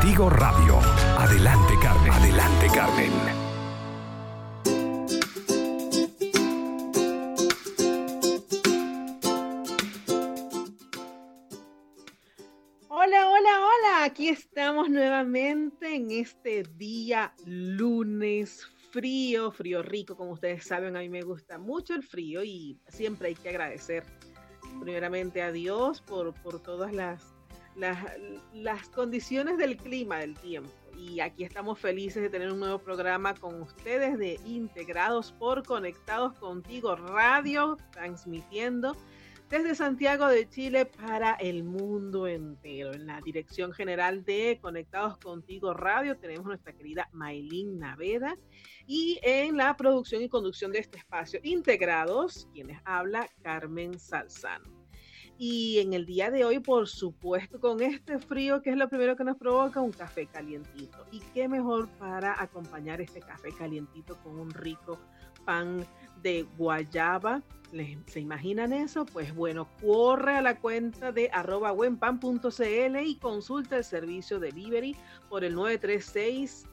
Contigo Radio. Adelante Carmen, adelante Carmen. aquí estamos nuevamente en este día lunes frío, frío rico, como ustedes saben, a mí me gusta mucho el frío y siempre hay que agradecer primeramente a Dios por, por todas las, las, las condiciones del clima, del tiempo. Y aquí estamos felices de tener un nuevo programa con ustedes de Integrados por Conectados Contigo Radio, transmitiendo desde Santiago de Chile para el mundo entero. En la dirección general de Conectados Contigo Radio tenemos nuestra querida Maylin Naveda y en la producción y conducción de este espacio integrados, quienes habla Carmen Salzano. Y en el día de hoy, por supuesto, con este frío, que es lo primero que nos provoca, un café calientito. Y qué mejor para acompañar este café calientito con un rico pan de guayaba ¿Se imaginan eso? Pues bueno, corre a la cuenta de arroba buenpan.cl y consulta el servicio de delivery por el 936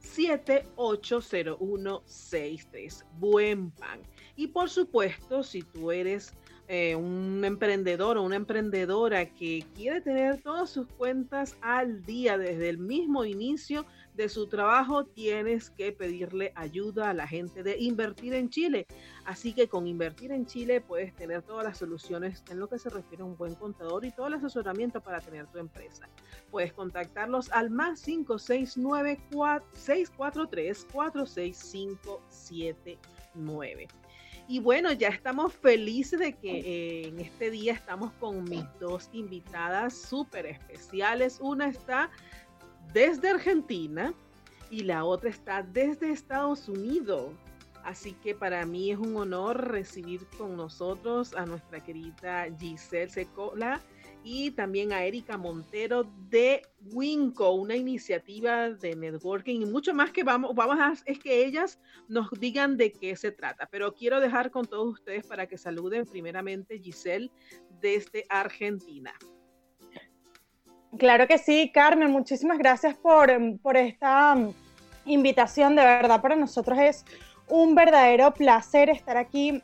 780163. Buen pan. Y por supuesto, si tú eres eh, un emprendedor o una emprendedora que quiere tener todas sus cuentas al día desde el mismo inicio, de su trabajo, tienes que pedirle ayuda a la gente de Invertir en Chile. Así que con Invertir en Chile puedes tener todas las soluciones en lo que se refiere a un buen contador y todo el asesoramiento para tener tu empresa. Puedes contactarlos al más 569 643 46579. Y bueno, ya estamos felices de que eh, en este día estamos con mis dos invitadas súper especiales. Una está desde Argentina y la otra está desde Estados Unidos. Así que para mí es un honor recibir con nosotros a nuestra querida Giselle Secola y también a Erika Montero de Winco, una iniciativa de networking y mucho más que vamos, vamos a es que ellas nos digan de qué se trata. Pero quiero dejar con todos ustedes para que saluden primeramente Giselle desde Argentina. Claro que sí, Carmen, muchísimas gracias por, por esta em, invitación. De verdad, para nosotros es un verdadero placer estar aquí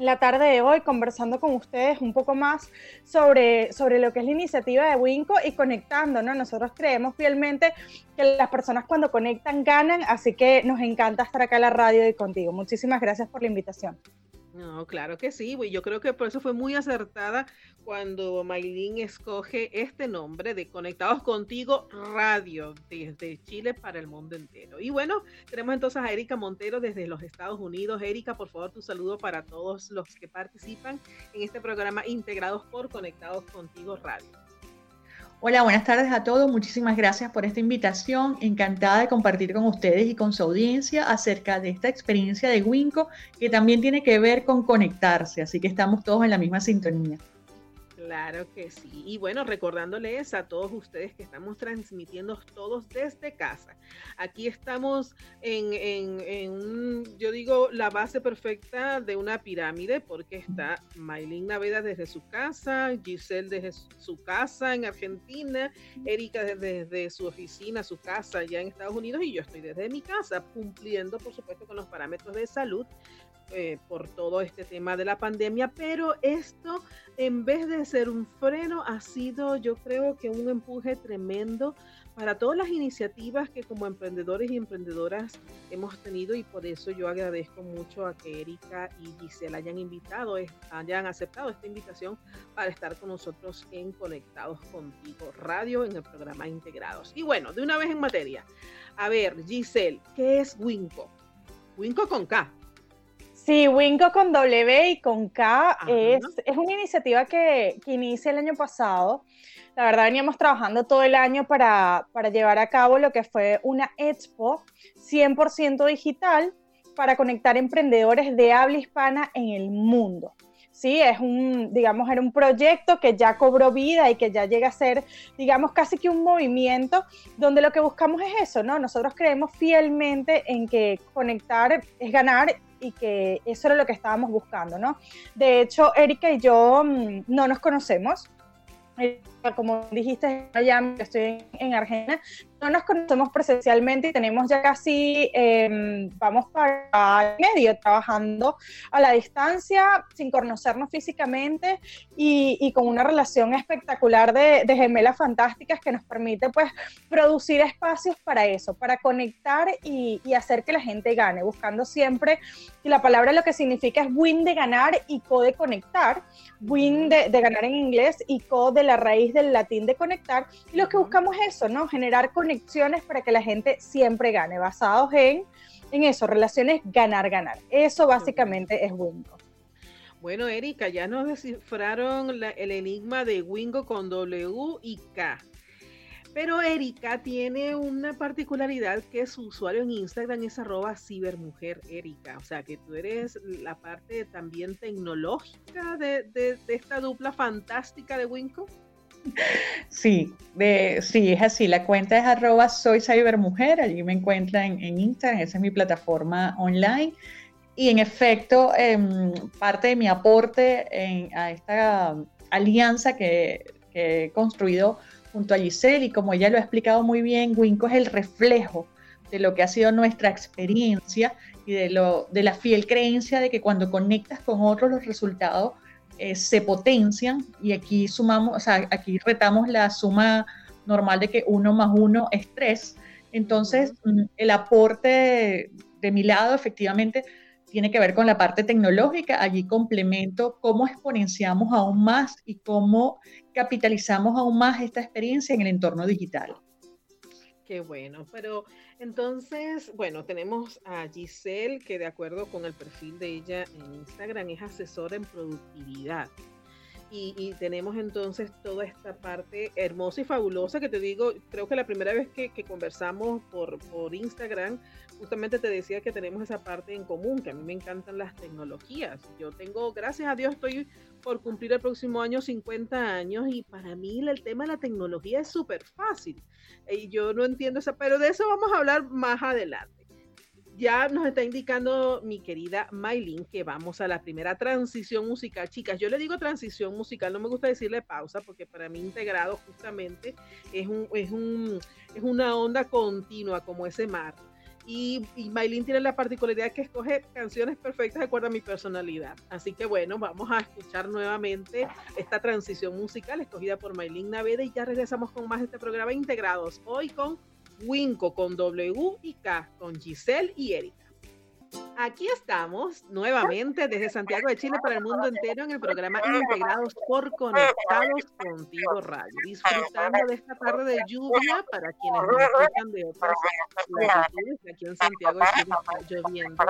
la tarde de hoy conversando con ustedes un poco más sobre, sobre lo que es la iniciativa de Winco y conectando, ¿no? Nosotros creemos fielmente que las personas cuando conectan ganan, así que nos encanta estar acá en la radio y contigo. Muchísimas gracias por la invitación. No, claro que sí, yo creo que por eso fue muy acertada cuando Maylin escoge este nombre de Conectados Contigo Radio desde Chile para el mundo entero. Y bueno, tenemos entonces a Erika Montero desde los Estados Unidos. Erika, por favor, tu saludo para todos los que participan en este programa integrados por Conectados Contigo Radio. Hola, buenas tardes a todos. Muchísimas gracias por esta invitación. Encantada de compartir con ustedes y con su audiencia acerca de esta experiencia de Winco que también tiene que ver con conectarse. Así que estamos todos en la misma sintonía. Claro que sí. Y bueno, recordándoles a todos ustedes que estamos transmitiendo todos desde casa. Aquí estamos en, en, yo digo, la base perfecta de una pirámide, porque está Maylin Naveda desde su casa, Giselle desde su casa en Argentina, Erika desde, su oficina, su casa allá en Estados Unidos, y yo estoy desde mi casa, cumpliendo, por supuesto, con los parámetros de salud eh, por todo este tema de la pandemia, pero esto en vez de ser un freno ha sido yo creo que un empuje tremendo para todas las iniciativas que como emprendedores y emprendedoras hemos tenido y por eso yo agradezco mucho a que Erika y Gisela hayan invitado, hayan aceptado esta invitación para estar con nosotros en Conectados Contigo Radio en el programa Integrados. Y bueno, de una vez en materia, a ver, Giselle, ¿qué es Winco? Winco con K. Sí, Winco con W y con K es, es, una iniciativa que, que inicia el año pasado. La verdad, veníamos trabajando todo el año para, para llevar a cabo lo que fue una expo 100% digital para conectar emprendedores de habla hispana en el mundo. Sí, es un, digamos, era un proyecto que ya cobró vida y que ya llega a ser, digamos, casi que un movimiento donde lo que buscamos es eso, ¿no? Nosotros creemos fielmente en que conectar es ganar y que eso era lo que estábamos buscando, ¿no? De hecho, Erika y yo mm, no nos conocemos. Como dijiste, yo estoy en Argentina, no nos conocemos presencialmente y tenemos ya casi, em, vamos para medio trabajando a la distancia, sin conocernos físicamente y, con una relación espectacular de, gemelas fantásticas que nos permite pues producir espacios para eso, para conectar y, hacer que la gente gane, buscando siempre, y la palabra lo que significa es win de ganar y co de conectar, win de, de ganar en inglés y co de la raíz del latín de conectar, y lo que buscamos es eso, ¿no? Generar conexiones para que la gente siempre gane, basados en, en eso, relaciones ganar-ganar. Eso básicamente es Wingo. Bueno, Erika, ya nos descifraron el enigma de Wingo con W y K. Pero Erika tiene una particularidad que su usuario en Instagram es arroba cibermujer Erika. O sea que tú eres la parte también tecnológica de, de esta dupla fantástica de Wingo. Sí, de, sí, es así. La cuenta es arroba soy cybermujer, allí me encuentran en, Instagram, esa es mi plataforma online. Y en efecto, em, parte de mi aporte a esta alianza que, he construido junto a Giselle, y como ella lo ha explicado muy bien, Winco es el reflejo de lo que ha sido nuestra experiencia y de, lo, de la fiel creencia de que cuando conectas con otros los resultados eh, se potencian y aquí sumamos, o sea, aquí retamos la suma normal de que uno más uno es tres. Entonces, mm, el aporte de, mi lado efectivamente tiene que ver con la parte tecnológica. Allí complemento cómo exponenciamos aún más y cómo capitalizamos aún más esta experiencia en el entorno digital. Qué bueno, pero entonces, bueno, tenemos a Giselle, que de acuerdo con el perfil de ella en Instagram es asesora en productividad. Y, tenemos entonces toda esta parte hermosa y fabulosa que te digo, creo que la primera vez que, conversamos por, por Instagram, justamente te decía que tenemos esa parte en común, que a mí me encantan las tecnologías. Yo tengo, gracias a Dios, estoy por cumplir el próximo año 50 años y para mí el tema de la tecnología es súper fácil. Y yo no entiendo eso, pero de eso vamos a hablar más adelante. Ya nos está indicando mi querida Maylin que vamos a la primera transición musical. Chicas, yo le digo transición musical, no me gusta decirle pausa porque para mí integrado justamente es, un, es, un, es una onda continua como ese mar. Y, y tiene la particularidad que escoge canciones perfectas de acuerdo a mi personalidad. Así que bueno, vamos a escuchar nuevamente esta transición musical escogida por Maylin Naveda y ya regresamos con más de este programa integrados. Hoy con Winco, con W y K, con Giselle y Erika. Aquí estamos nuevamente desde Santiago de Chile para el mundo entero en el programa Integrados por Conectados Contigo Radio, disfrutando de esta tarde de lluvia para quienes nos escuchan de otras latitudes. Aquí en Santiago de Chile está lloviendo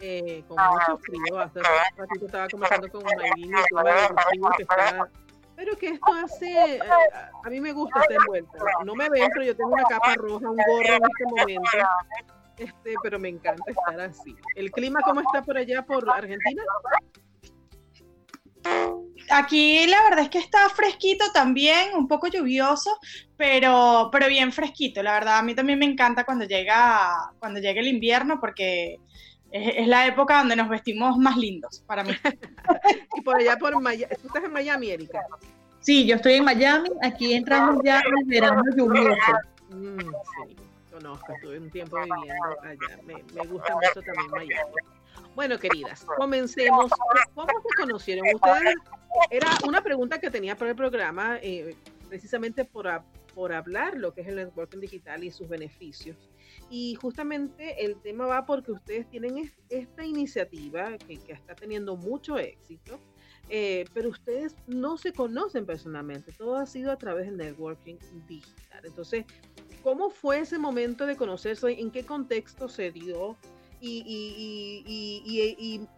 eh, con mucho frío. Hace ratito estaba conversando con Maylin y tuve que está pero que esto hace, a mí me gusta estar envuelta. No me ven, pero yo tengo una capa roja, un gorro en este momento este, pero me encanta estar así. ¿El clima cómo está por allá, por Argentina? Aquí la verdad es que está fresquito también, un poco lluvioso, pero, pero bien fresquito. La verdad, a mí también me encanta cuando llega, cuando llega el invierno porque es, la época donde nos vestimos más lindos para mí. y por allá, por Miami, ¿tú estás en Miami, Erika? Sí, yo estoy en Miami, aquí entramos ya en el verano lluvioso. Mm, sí conozco, estuve un tiempo viviendo allá. Me, me gusta mucho también Miami. Bueno, queridas, comencemos. ¿Cómo se conocieron ustedes? Era una pregunta que tenía para el programa, eh, precisamente por, por hablar lo que es el networking digital y sus beneficios. Y justamente el tema va porque ustedes tienen esta iniciativa que, que está teniendo mucho éxito, eh, pero ustedes no se conocen personalmente, todo ha sido a través del networking digital. Entonces, ¿Cómo fue ese momento de conocerse? ¿En qué contexto se dio? y,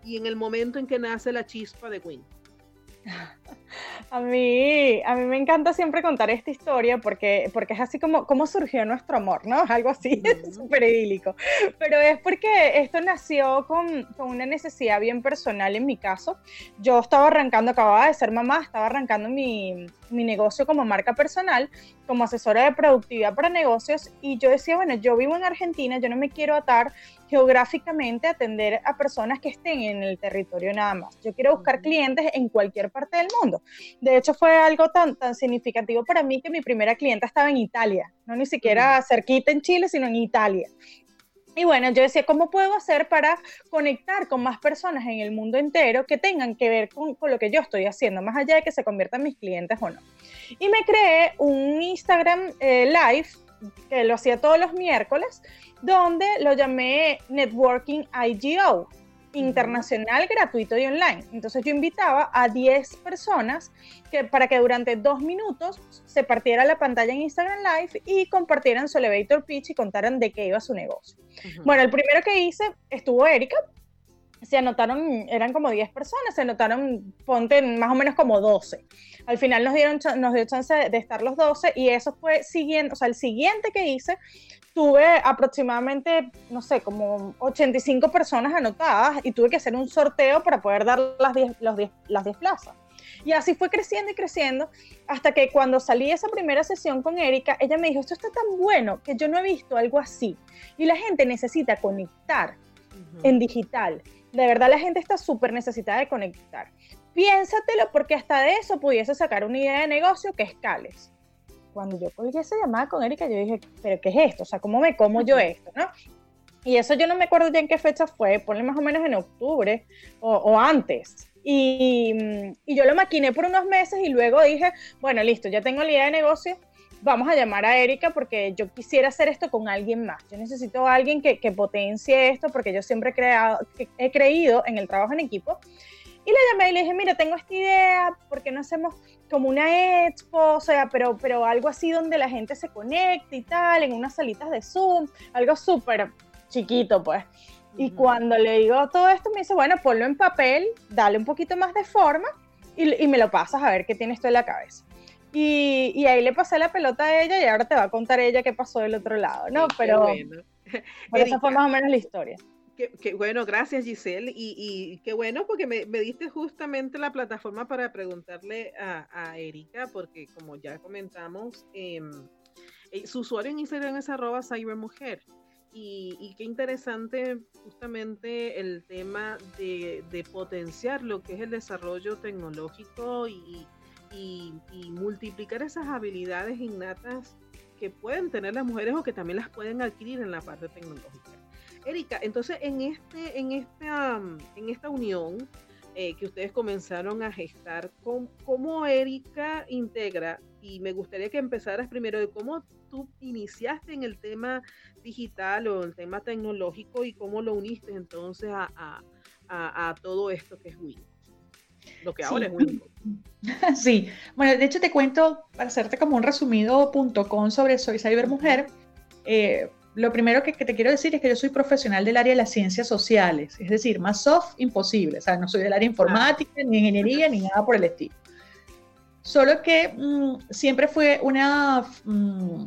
en el momento en que nace la chispa de Win. A mí, a mí me encanta siempre contar esta historia porque, porque es así como, como surgió nuestro amor, ¿no? Es algo así, súper idílico. Pero es porque esto nació con, con, una necesidad bien personal en mi caso. Yo estaba arrancando, acababa de ser mamá, estaba arrancando mi, mi negocio como marca personal, como asesora de productividad para negocios y yo decía, bueno, yo vivo en Argentina, yo no me quiero atar geográficamente atender a personas que estén en el territorio nada más. Yo quiero buscar clientes en cualquier parte del mundo. De hecho, fue algo tan, tan significativo para mí que mi primera clienta estaba en Italia, no ni siquiera cerquita en Chile, sino en Italia. Y bueno, yo decía, ¿cómo puedo hacer para conectar con más personas en el mundo entero que tengan que ver con, con, lo que yo estoy haciendo, más allá de que se conviertan mis clientes o no? Y me creé un Instagram eh, Live, que lo hacía todos los miércoles, donde lo llamé Networking IGO, internacional, gratuito y online. Entonces yo invitaba a 10 personas que, para que durante dos minutos se partiera la pantalla en Instagram Live y compartieran su elevator pitch y contaran de qué iba su negocio. Bueno, el primero que hice estuvo Erika. Se anotaron, eran como 10 personas, se anotaron, ponte más o menos como 12. Al final nos, dieron, nos dio chance de, de estar los 12 y eso fue siguiente, o sea, el siguiente que hice tuve aproximadamente, no sé, como 85 personas anotadas y tuve que hacer un sorteo para poder dar las 10, los las 10 plazas. Y así fue creciendo y creciendo hasta que cuando salí esa primera sesión con Erika, ella me dijo, esto está tan bueno que yo no he visto algo así. Y la gente necesita conectar en digital. De verdad la gente está súper necesitada de conectar. Piénsatelo porque hasta de eso pudiese sacar una idea de negocio que escales cuando yo colgué esa llamada con Erika, yo dije, ¿pero qué es esto? O sea, ¿cómo me como yo esto? ¿no? Y eso yo no me acuerdo ya en qué fecha fue, ponle más o menos en octubre o, antes. Y, y, yo lo maquiné por unos meses y luego dije, bueno, listo, ya tengo la idea de negocio, vamos a llamar a Erika porque yo quisiera hacer esto con alguien más. Yo necesito a alguien que, que potencie esto porque yo siempre he, creado, he creído en el trabajo en equipo. Y le llamé y le dije, mira, tengo esta idea, ¿por qué no hacemos como una expo, o sea, pero, pero algo así donde la gente se conecte y tal, en unas salitas de Zoom, algo súper chiquito, pues. Y cuando le digo todo esto, me dice, bueno, ponlo en papel, dale un poquito más de forma y, y me lo pasas a ver qué tienes tú en la cabeza. Y, y, ahí le pasé la pelota a ella y ahora te va a contar ella qué pasó del otro lado, ¿no? pero bueno. esa fue más o menos la historia. Qué, bueno, gracias Giselle. Y, qué bueno porque me, diste justamente la plataforma para preguntarle a, Erika, porque como ya comentamos, em, eh, su usuario en Instagram es arroba cybermujer. Y, y, qué interesante justamente el tema de, potenciar lo que es el desarrollo tecnológico y, y multiplicar esas habilidades innatas que pueden tener las mujeres o que también las pueden adquirir en la parte tecnológica. Erika, entonces en, este, en, esta, en esta unión eh, que ustedes comenzaron a gestar, ¿cómo, Erika integra? Y me gustaría que empezaras primero de cómo tú iniciaste en el tema digital o el tema tecnológico y cómo lo uniste entonces a, todo esto que es Win. Lo que ahora es Win. Sí, bueno, de hecho te cuento, para hacerte como un resumido punto con sobre Soy Cybermujer, eh, lo primero que, te quiero decir es que yo soy profesional del área de las ciencias sociales, es decir, más soft imposible, o sea, no soy del área informática, ni ingeniería, ni nada por el estilo. Solo que mm, siempre fue una mm,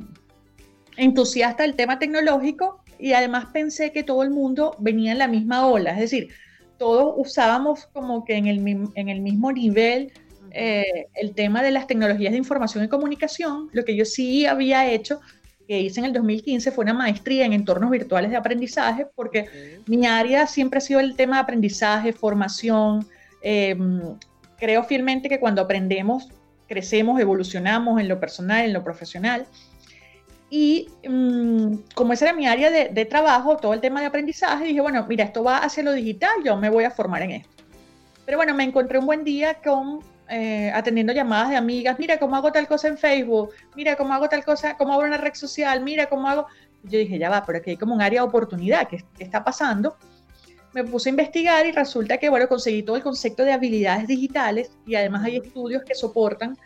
entusiasta del tema tecnológico y además pensé que todo el mundo venía en la misma ola, es decir, todos usábamos como que en el, en el mismo nivel eh, el tema de las tecnologías de información y comunicación, lo que yo sí había hecho que hice en el 2015 fue una maestría en entornos virtuales de aprendizaje, porque mi área siempre ha sido el tema de aprendizaje, formación. Em, creo fielmente que cuando aprendemos, crecemos, evolucionamos en lo personal, en lo profesional. Y mm, como esa era mi área de, de, trabajo, todo el tema de aprendizaje, dije, bueno, mira, esto va hacia lo digital, yo me voy a formar en esto. Pero bueno, me encontré un buen día con eh, atendiendo llamadas de amigas, mira cómo hago tal cosa en Facebook, mira cómo hago tal cosa, cómo hago una red social, mira cómo hago... Yo dije, ya va, pero aquí hay como un área de oportunidad, ¿qué, está pasando? Me puse a investigar y resulta que, bueno, conseguí todo el concepto de habilidades digitales y además hay estudios que soportan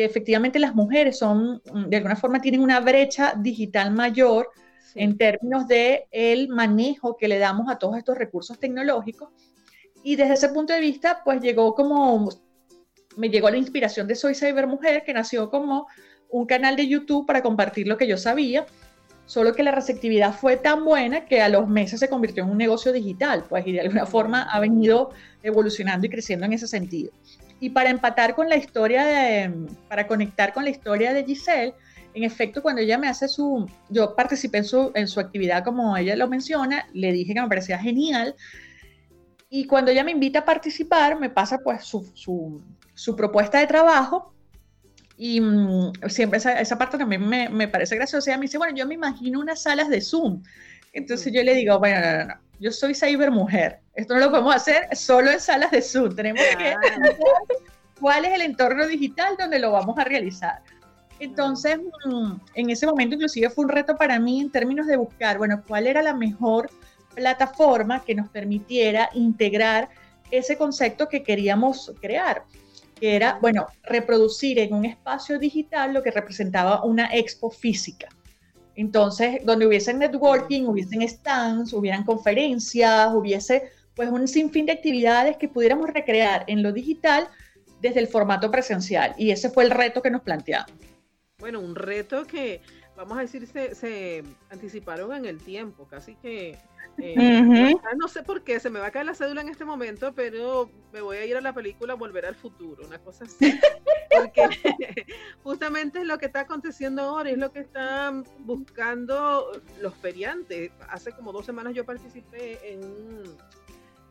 que efectivamente las mujeres son, de alguna forma, tienen una brecha digital mayor en términos de el manejo que le damos a todos estos recursos tecnológicos. Y desde ese punto de vista, pues llegó como, me llegó la inspiración de Soy Cyber Mujer, que nació como un canal de YouTube para compartir lo que yo sabía, solo que la receptividad fue tan buena que a los meses se convirtió en un negocio digital, pues y de alguna forma ha venido evolucionando y creciendo en ese sentido. Y para empatar con la historia de, para conectar con la historia de Giselle, en efecto, cuando ella me hace su, yo participé en su, en su actividad como ella lo menciona, le dije que me parecía genial. Y cuando ella me invita a participar, me pasa pues su, su, su propuesta de trabajo y mm, siempre esa, esa, parte también me, me, parece graciosa. Ella me dice, bueno, yo me imagino unas salas de Zoom. Entonces yo le digo, bueno, no, no, no, yo soy cyber mujer. Esto no lo podemos hacer solo en salas de Zoom. Tenemos que cuál es el entorno digital donde lo vamos a realizar. Entonces, mm, en ese momento inclusive fue un reto para mí en términos de buscar, bueno, cuál era la mejor plataforma que nos permitiera integrar ese concepto que queríamos crear, que era, bueno, reproducir en un espacio digital lo que representaba una expo física. Entonces, donde hubiesen networking, hubiesen stands, hubieran conferencias, hubiese pues un sinfín de actividades que pudiéramos recrear en lo digital desde el formato presencial. Y ese fue el reto que nos planteamos bueno, un reto que, vamos a decir, se, anticiparon en el tiempo, casi que... Eh, no sé por qué, se me va a caer la cédula en este momento, pero me voy a ir a la película Volver al Futuro, una cosa así. Porque justamente es lo que está aconteciendo ahora, es lo que están buscando los feriantes. Hace como dos semanas yo participé en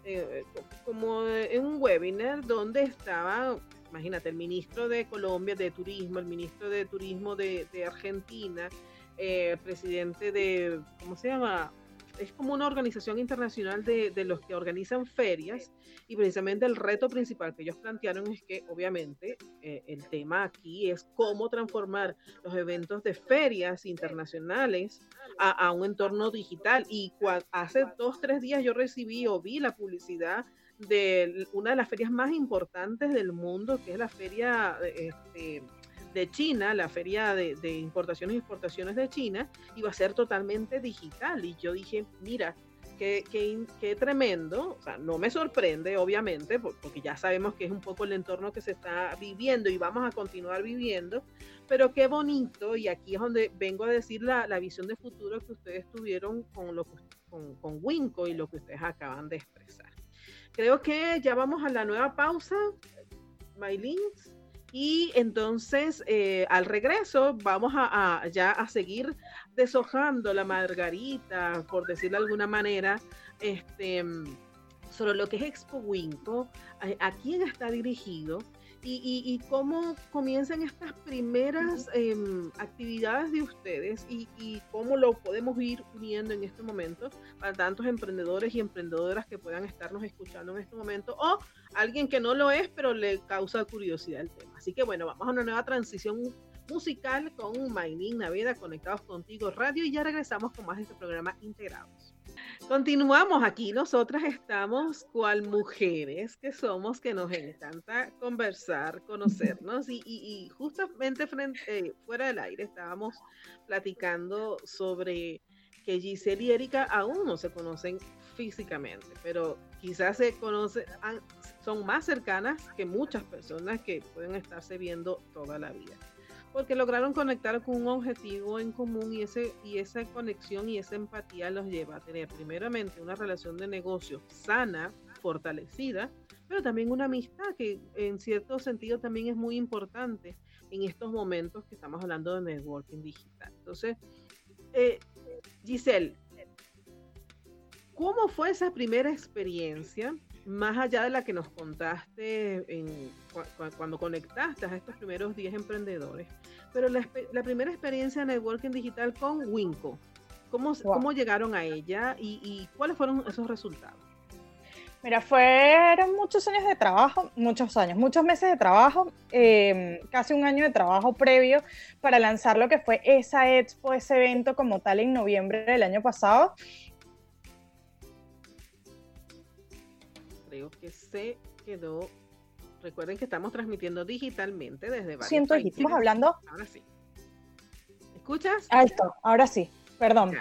eh, como en un webinar donde estaba imagínate, el ministro de Colombia de Turismo, el ministro de Turismo de, Argentina, eh, presidente de, ¿cómo se llama? Es como una organización internacional de, los que organizan ferias y precisamente el reto principal que ellos plantearon es que obviamente eh, el tema aquí es cómo transformar los eventos de ferias internacionales a, un entorno digital. Y hace dos, tres días yo recibí o vi la publicidad de una de las ferias más importantes del mundo, que es la feria este, de China, la feria de, importaciones y exportaciones de China, iba a ser totalmente digital. Y yo dije, mira, qué, qué, tremendo, o sea, no me sorprende, obviamente, porque ya sabemos que es un poco el entorno que se está viviendo y vamos a continuar viviendo, pero qué bonito, y aquí es donde vengo a decir la, la visión de futuro que ustedes tuvieron con, lo, con, con Winco y lo que ustedes acaban de expresar. Creo que ya vamos a la nueva pausa, My Links. Y entonces eh, al regreso vamos a, ya a seguir deshojando la margarita, por decirlo de alguna manera, este, sobre lo que es Expo Winco, a quién está dirigido, y, cómo comienzan estas primeras em, actividades de ustedes y, cómo lo podemos ir uniendo en este momento para tantos emprendedores y emprendedoras que puedan estarnos escuchando en este momento o alguien que no lo es pero le causa curiosidad el tema. Así que bueno, vamos a una nueva transición musical con Maylin Naveda conectados contigo radio y ya regresamos con más de este programa Integrados. Continuamos aquí, nosotras estamos cual mujeres que somos, que nos encanta conversar, conocernos y, justamente frente, eh, fuera del aire estábamos platicando sobre que Giselle y Erika aún no se conocen físicamente, pero quizás se conocen, son más cercanas que muchas personas que pueden estarse viendo toda la vida porque lograron conectar con un objetivo en común y, ese, y esa conexión y esa empatía los lleva a tener primeramente una relación de negocio sana, fortalecida, pero también una amistad que en cierto sentido también es muy importante en estos momentos que estamos hablando de networking digital. Entonces, eh, Giselle, ¿cómo fue esa primera experiencia? Más allá de la que nos contaste en, cuando conectaste a estos primeros 10 emprendedores, pero la, primera experiencia de networking digital con Winco, ¿cómo, ¿cómo llegaron a ella y, cuáles fueron esos resultados? Mira, fueron muchos años de trabajo, muchos años, muchos meses de trabajo, em, casi un año de trabajo previo para lanzar lo que fue esa expo, ese evento como tal en noviembre del año pasado. Creo que se quedó Recuerden que estamos transmitiendo digitalmente desde varios Siento, países. estamos hablando. Ahora sí. ¿Escuchas? Alto, ahora sí. Perdón.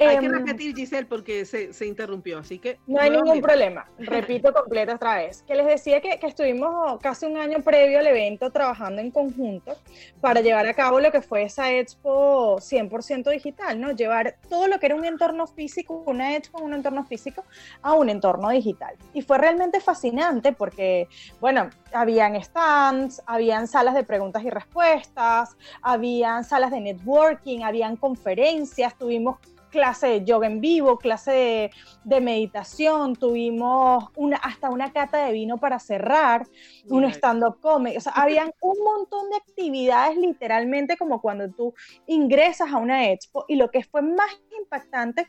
hay que em, repetir, Giselle, porque se, interrumpió, así que... No hay ningún problema. Repito completo otra vez. Que les decía que, que, estuvimos casi un año previo al evento trabajando en conjunto para llevar a cabo lo que fue esa expo 100% digital, ¿no? Llevar todo lo que era un entorno físico, una expo, un entorno físico, a un entorno digital. Y fue realmente fascinante porque, bueno, habían stands, habían salas de preguntas y respuestas, habían salas de networking, habían conferencias, tuvimos clase de yoga en vivo, clase de, meditación, tuvimos una, hasta una cata de vino para cerrar, un stand-up comedy, o sea, habían un montón de actividades literalmente como cuando tú ingresas a una expo y lo que fue más impactante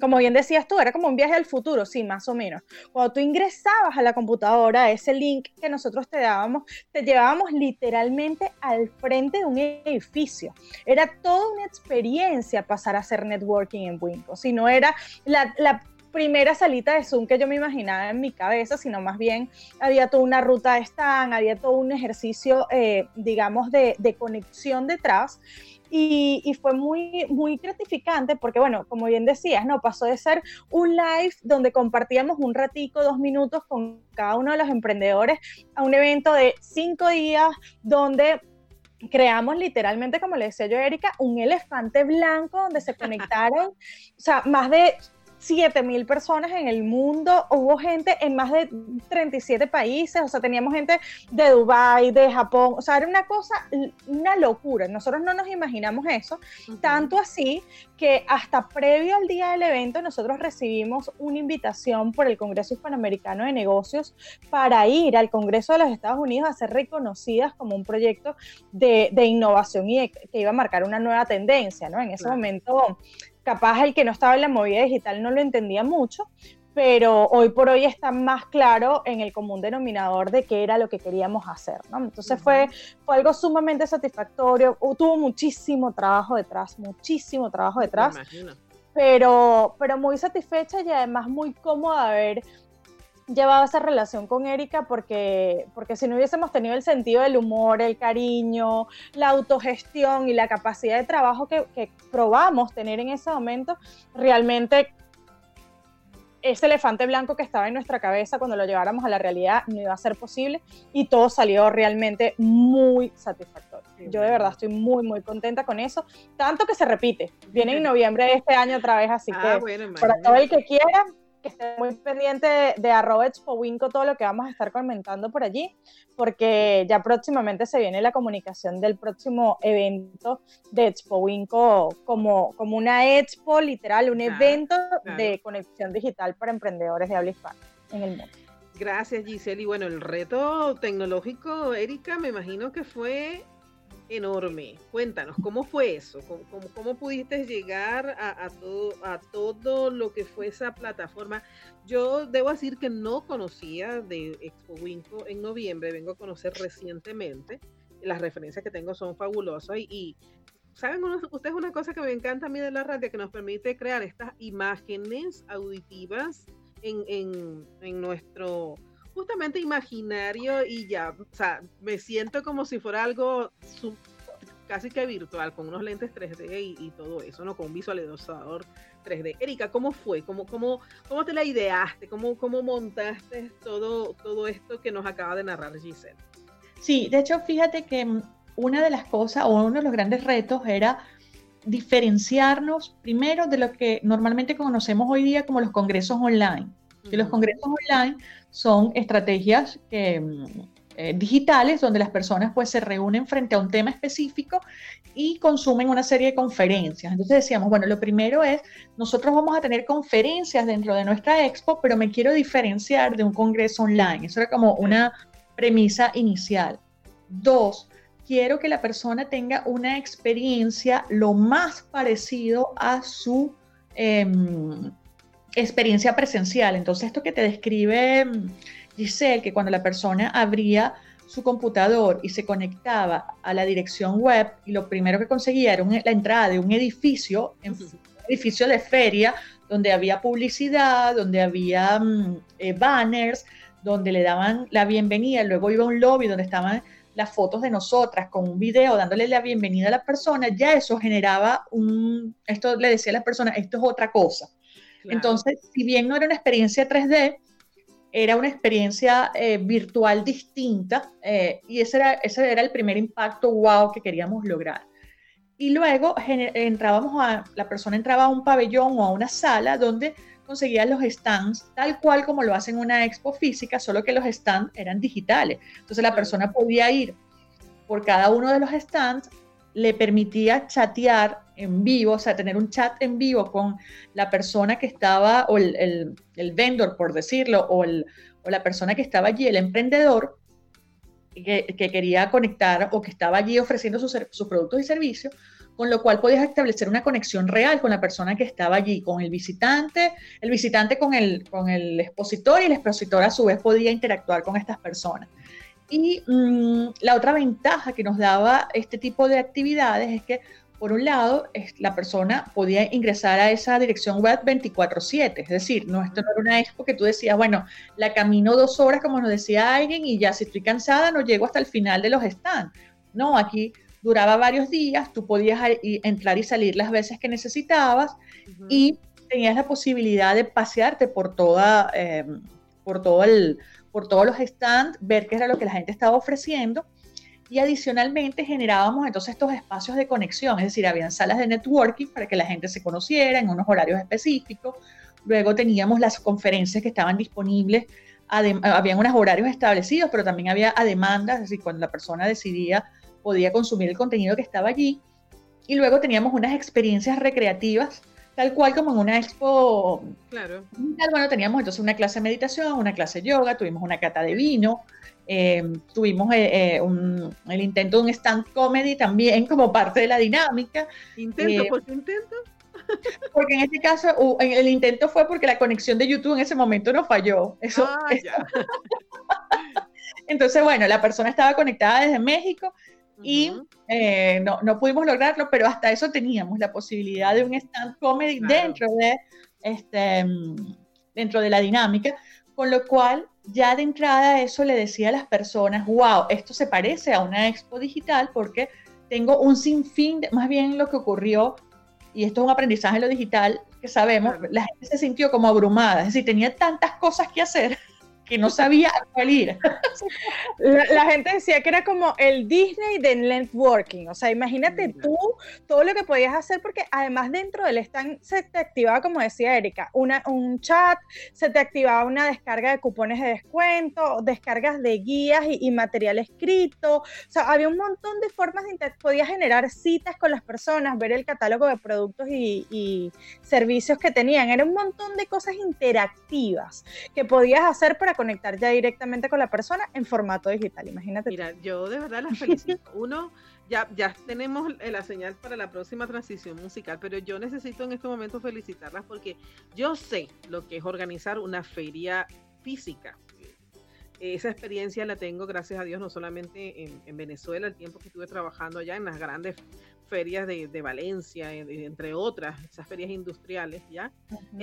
como bien decías tú, era como un viaje al futuro, sí, más o menos. Cuando tú ingresabas a la computadora, ese link que nosotros te dábamos, te llevábamos literalmente al frente de un edificio. Era toda una experiencia pasar a hacer networking en Winco. Si no era la, primera salita de Zoom que yo me imaginaba en mi cabeza, sino más bien había toda una ruta de stand, había todo un ejercicio, eh, digamos, de, de conexión detrás y, fue muy, muy gratificante porque, bueno, como bien decías, ¿no? Pasó de ser un live donde compartíamos un ratico, dos minutos con cada uno de los emprendedores a un evento de cinco días donde creamos literalmente, como le decía yo a Erika, un elefante blanco donde se conectaron, o sea, más de 7 mil personas en el mundo, hubo gente en más de 37 países, o sea, teníamos gente de Dubái, de Japón, o sea, era una cosa, una locura, nosotros no nos imaginamos eso, tanto así que hasta previo al día del evento nosotros recibimos una invitación por el Congreso Hispanoamericano de Negocios para ir al Congreso de los Estados Unidos a ser reconocidas como un proyecto de, innovación y que iba a marcar una nueva tendencia, ¿no? En ese momento capaz el que no estaba en la movida digital no lo entendía mucho, pero hoy por hoy está más claro en el común denominador de qué era lo que queríamos hacer, ¿no? Entonces fue, fue algo sumamente satisfactorio, tuvo muchísimo trabajo detrás, muchísimo trabajo detrás, pero, pero muy satisfecha y además muy cómoda de haber llevado esa relación con Erika porque, porque si no hubiésemos tenido el sentido del humor, el cariño, la autogestión y la capacidad de trabajo que, que probamos tener en ese momento, realmente ese elefante blanco que estaba en nuestra cabeza cuando lo lleváramos a la realidad no iba a ser posible y todo salió realmente muy satisfactorio. Yo de verdad estoy muy, muy contenta con eso, tanto que se repite. Viene en noviembre de este año otra vez, así ah, que para todo el que quiera, que esté muy pendiente de, de arroba Winco todo lo que vamos a estar comentando por allí, porque ya próximamente se viene la comunicación del próximo evento de Expo Winco como, como una expo literal, un evento de conexión digital para emprendedores de habla hispana en el mundo. Gracias Giselle. Y bueno, el reto tecnológico, Erika, me imagino que fue enorme. Cuéntanos, ¿cómo fue eso? ¿Cómo, pudiste llegar a, todo, a todo lo que fue esa plataforma? Yo debo decir que no conocía de Expo Winco en noviembre, vengo a conocer recientemente. Las referencias que tengo son fabulosas y, ¿saben ustedes una cosa que me encanta a mí de la radio? Que nos permite crear estas imágenes auditivas en nuestro justamente imaginario y ya, o sea, me siento como si fuera algo casi que virtual, con unos lentes 3D y, todo eso, ¿no? Con un visualizador 3D. Erika, ¿cómo fue? ¿Cómo, cómo, cómo te la ideaste? ¿Cómo, cómo montaste todo, todo esto que nos acaba de narrar Giselle? Sí, de hecho, fíjate que mm, una de las cosas o uno de los grandes retos era diferenciarnos primero de lo que normalmente conocemos hoy día como los congresos online. Que los congresos online son estrategias mm, eh, digitales donde las personas pues se reúnen frente a un tema específico y consumen una serie de conferencias. Entonces decíamos, bueno, lo primero es, nosotros vamos a tener conferencias dentro de nuestra expo, pero me quiero diferenciar de un congreso online. Eso era como una premisa inicial. Dos, quiero que la persona tenga una experiencia lo más parecido a su... Em, experiencia presencial. Entonces, esto que te describe mm, Giselle, que cuando la persona abría su computador y se conectaba a la dirección web y lo primero que conseguía era la entrada de un edificio, un edificio de feria, donde había publicidad, donde había mm, eh, banners, donde le daban la bienvenida, luego iba a un lobby donde estaban las fotos de nosotras con un video dándole la bienvenida a la persona, ya eso generaba un, esto le decía a las personas, esto es otra cosa. Entonces, si bien no era una experiencia 3D, era una experiencia eh, virtual distinta eh, y ese era, ese era el primer impacto wow que queríamos lograr. Y luego entrábamos a, la persona entraba a un pabellón o a una sala donde conseguía los stands tal cual como lo hacen una expo física, solo que los stands eran digitales. Entonces la persona podía ir por cada uno de los stands, le permitía chatear en vivo, o sea, tener un chat en vivo con la persona que estaba, o el, el, vendor, por decirlo, o, el, o, la persona que estaba allí, el emprendedor, que, que quería conectar o que estaba allí ofreciendo sus, sus productos y servicios, con lo cual podías establecer una conexión real con la persona que estaba allí, con el visitante, el visitante con el, con el expositor y el expositor a su vez podía interactuar con estas personas. Y mm, la otra ventaja que nos daba este tipo de actividades es que, por un lado, la persona podía ingresar a esa dirección web 24/7, es decir, no, esto no era una expo que tú decías, bueno, la camino dos horas, como nos decía alguien, y ya si estoy cansada no llego hasta el final de los stands. No, aquí duraba varios días, tú podías entrar y salir las veces que necesitabas y tenías la posibilidad de pasearte por toda, em, por todo el, por todos los stands, ver qué era lo que la gente estaba ofreciendo y adicionalmente generábamos entonces estos espacios de conexión, es decir, habían salas de networking para que la gente se conociera en unos horarios específicos, luego teníamos las conferencias que estaban disponibles, habían unos horarios establecidos, pero también había a demanda, es decir, cuando la persona decidía podía consumir el contenido que estaba allí. Y luego teníamos unas experiencias recreativas, tal cual como en una expo. Claro. Bueno, teníamos entonces una clase de meditación, una clase de yoga, tuvimos una cata de vino, eh, tuvimos eh, eh, el intento de un stand comedy también como parte de la dinámica. ¿Intento? ¿Por qué intento? Porque en este caso el intento fue porque la conexión de YouTube en ese momento no falló. Eso, ah, Entonces, bueno, la persona estaba conectada desde México y eh, no, no, pudimos lograrlo, pero hasta eso teníamos la posibilidad de un stand comedy dentro, de, este, dentro de la dinámica, con lo cual ya de entrada eso le decía a las personas, wow, esto se parece a una expo digital porque tengo un sinfín, de, más bien lo que ocurrió, y esto es un aprendizaje en lo digital que sabemos, la gente se sintió como abrumada, es decir, tenía tantas cosas que hacer que no sabía a cuál ir. La, gente decía que era como el Disney de networking, o sea, imagínate tú todo lo que podías hacer porque además dentro del stand se te activaba, como decía Erika, una, un chat, se te activaba una descarga de cupones de descuento, descargas de guías y, material escrito, o sea, había un montón de formas de podías generar citas con las personas, ver el catálogo de productos y, y servicios que tenían, era un montón de cosas interactivas que podías hacer para conectar ya directamente con la persona en formato digital. Imagínate. Mira, yo de verdad las felicito. Uno, ya, ya tenemos la señal para la próxima transición musical, pero yo necesito en este momento felicitarlas porque yo sé lo que es organizar una feria física. Esa experiencia la tengo, gracias a Dios, no solamente en, en Venezuela, el tiempo que estuve trabajando allá en las grandes ferias de, de Valencia, entre otras, esas ferias industriales, ¿ya?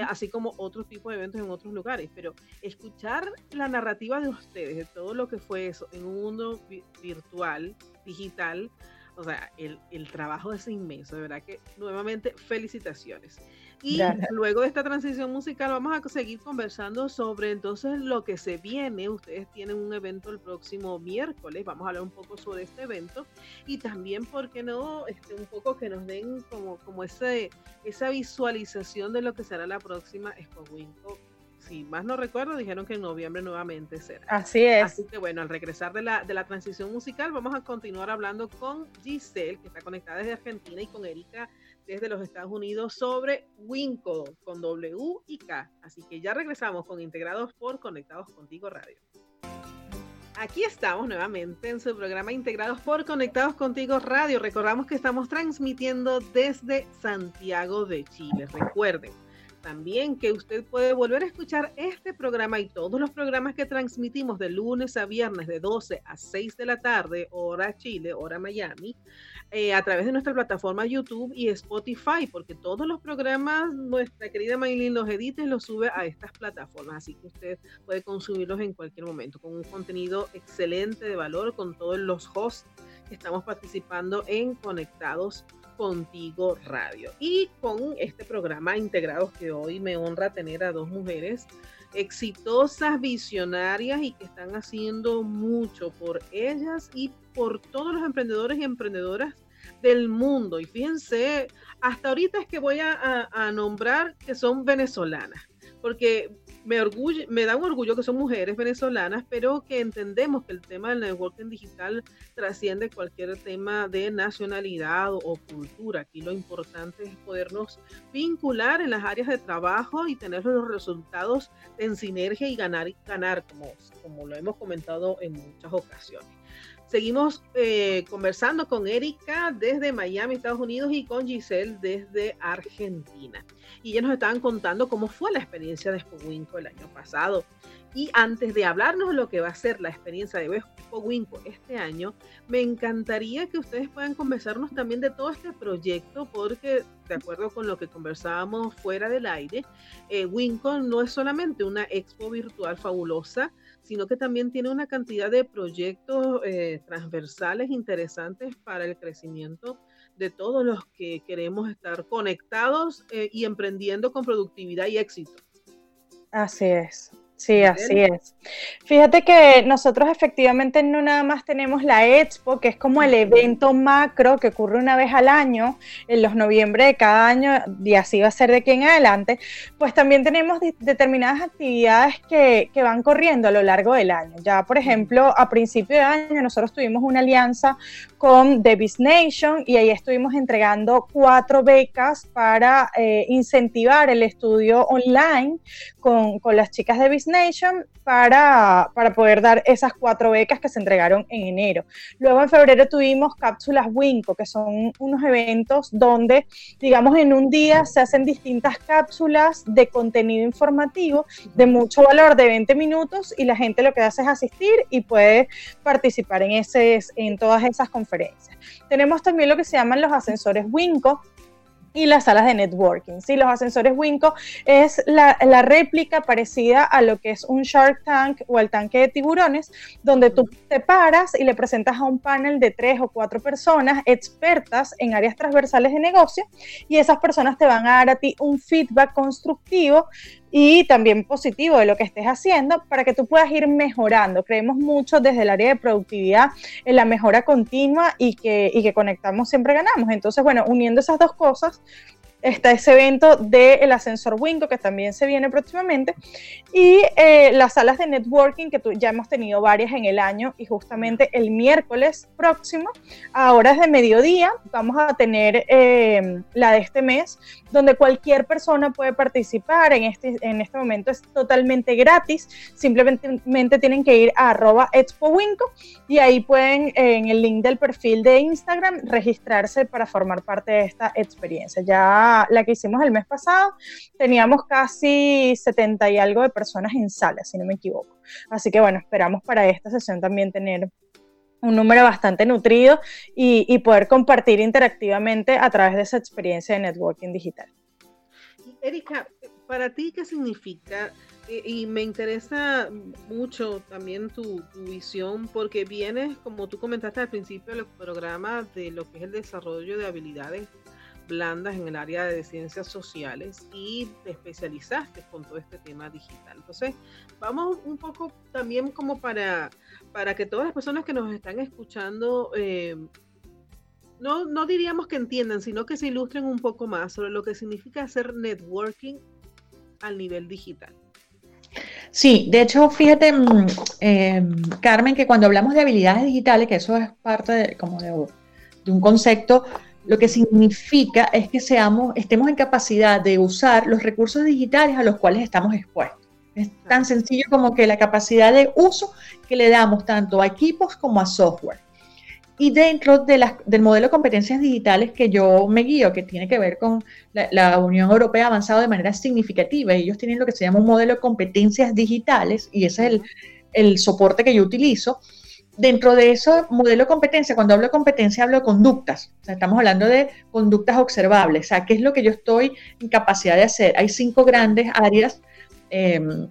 Así como otros tipos de eventos en otros lugares. Pero escuchar la narrativa de ustedes, de todo lo que fue eso, en un mundo virtual, digital, o sea, el, el trabajo es inmenso, de verdad que nuevamente felicitaciones. Y luego de esta transición musical vamos a seguir conversando sobre entonces lo que se viene. Ustedes tienen un evento el próximo miércoles, vamos a hablar un poco sobre este evento y también, ¿por qué no? Este, un poco que nos den como, como ese, esa visualización de lo que será la próxima Expo Winco si más no recuerdo, dijeron que en noviembre nuevamente será. Así es. Así que bueno, al regresar de la, de la transición musical, vamos a continuar hablando con Giselle, que está conectada desde Argentina, y con Erika desde los Estados Unidos sobre Winco con W y K. Así que ya regresamos con Integrados por Conectados Contigo Radio. Aquí estamos nuevamente en su programa Integrados por Conectados Contigo Radio. Recordamos que estamos transmitiendo desde Santiago de Chile. Recuerden, también que usted puede volver a escuchar este programa y todos los programas que transmitimos de lunes a viernes de 12 a 6 de la tarde, hora Chile, hora Miami, eh, a través de nuestra plataforma YouTube y Spotify, porque todos los programas, nuestra querida Maylin los edita y los sube a estas plataformas, así que usted puede consumirlos en cualquier momento, con un contenido excelente de valor, con todos los hosts que estamos participando en Conectados Contigo Radio. Y con este programa integrado que hoy me honra tener a dos mujeres exitosas, visionarias y que están haciendo mucho por ellas y por todos los emprendedores y emprendedoras del mundo. Y fíjense, hasta ahorita es que voy a, a nombrar que son venezolanas, porque me, me da un orgullo que son mujeres venezolanas, pero que entendemos que el tema del networking digital trasciende cualquier tema de nacionalidad o, cultura. Aquí lo importante es podernos vincular en las áreas de trabajo y tener los resultados en sinergia y ganar y ganar, como, como lo hemos comentado en muchas ocasiones. Seguimos eh, conversando con Erika desde Miami, Estados Unidos, y con Giselle desde Argentina. Y ya nos estaban contando cómo fue la experiencia de Expo el año pasado. Y antes de hablarnos de lo que va a ser la experiencia de Expo este año, me encantaría que ustedes puedan conversarnos también de todo este proyecto, porque de acuerdo con lo que conversábamos fuera del aire, eh, Winco no es solamente una expo virtual fabulosa, sino que también tiene una cantidad de proyectos eh, transversales interesantes para el crecimiento de todos los que queremos estar conectados eh, y emprendiendo con productividad y éxito. Así es. Sí, así es. Fíjate que nosotros efectivamente no nada más tenemos la Expo, que es como el evento macro que ocurre una vez al año, en los noviembre de cada año, y así va a ser de aquí en adelante, pues también tenemos determinadas actividades que, que, van corriendo a lo largo del año. Ya, por ejemplo, a principio de año nosotros tuvimos una alianza con The Nation y ahí estuvimos entregando cuatro becas para eh, incentivar el estudio online con, con las chicas de Business Para, para, poder dar esas cuatro becas que se entregaron en enero. Luego en febrero tuvimos cápsulas Winco, que son unos eventos donde, digamos, en un día se hacen distintas cápsulas de contenido informativo de mucho valor de 20 minutos y la gente lo que hace es asistir y puede participar en, ese, en todas esas conferencias. Tenemos también lo que se llaman los ascensores Winco, y las salas de networking. ¿sí? Los ascensores Winco es la, réplica parecida a lo que es un Shark Tank o el tanque de tiburones, donde tú te paras y le presentas a un panel de tres o cuatro personas expertas en áreas transversales de negocio y esas personas te van a dar a ti un feedback constructivo y también positivo de lo que estés haciendo para que tú puedas ir mejorando. Creemos mucho desde el área de productividad en la mejora continua y que, y que conectamos siempre ganamos. Entonces, bueno, uniendo esas dos cosas, está ese evento del ascensor Winco, que también se viene próximamente, y eh, las salas de networking, que ya hemos tenido varias en el año, y justamente el miércoles próximo, a horas de mediodía, vamos a tener eh, la de este mes, donde cualquier persona puede participar. En este, en este momento es totalmente gratis, simplemente tienen que ir a arroba expowinco y ahí pueden, en el link del perfil de Instagram, registrarse para formar parte de esta experiencia. Ya la, que hicimos el mes pasado, teníamos casi 70 y algo de personas en sala, si no me equivoco. Así que bueno, esperamos para esta sesión también tener un número bastante nutrido y, poder compartir interactivamente a través de esa experiencia de networking digital. Erika, para ti, ¿qué significa? Y me interesa mucho también tu, tu, visión, porque vienes, como tú comentaste al principio del programa, de lo que es el desarrollo de habilidades blandas en el área de ciencias sociales y te especializaste con todo este tema digital. Entonces, vamos un poco también como para, para que todas las personas que nos están escuchando, eh, no, no diríamos que entiendan, sino que se ilustren un poco más sobre lo que significa hacer networking al nivel digital. Sí, de hecho, fíjate, mm, em, Carmen, que cuando hablamos de habilidades digitales, que eso es parte de, como de, de un concepto lo que significa es que seamos, estemos en capacidad de usar los recursos digitales a los cuales estamos expuestos. Es tan sencillo como que la capacidad de uso que le damos tanto a equipos como a software. Y dentro de del modelo de competencias digitales que yo me guío, que tiene que ver con la, Unión Europea ha avanzado de manera significativa, ellos tienen lo que se llama un modelo de competencias digitales y ese es el, el soporte que yo utilizo. Dentro de ese modelo de competencia, cuando hablo de competencia, hablo de conductas. O sea, estamos hablando de conductas observables. O sea, ¿qué es lo que yo estoy en capacidad de hacer? Hay cinco grandes áreas em,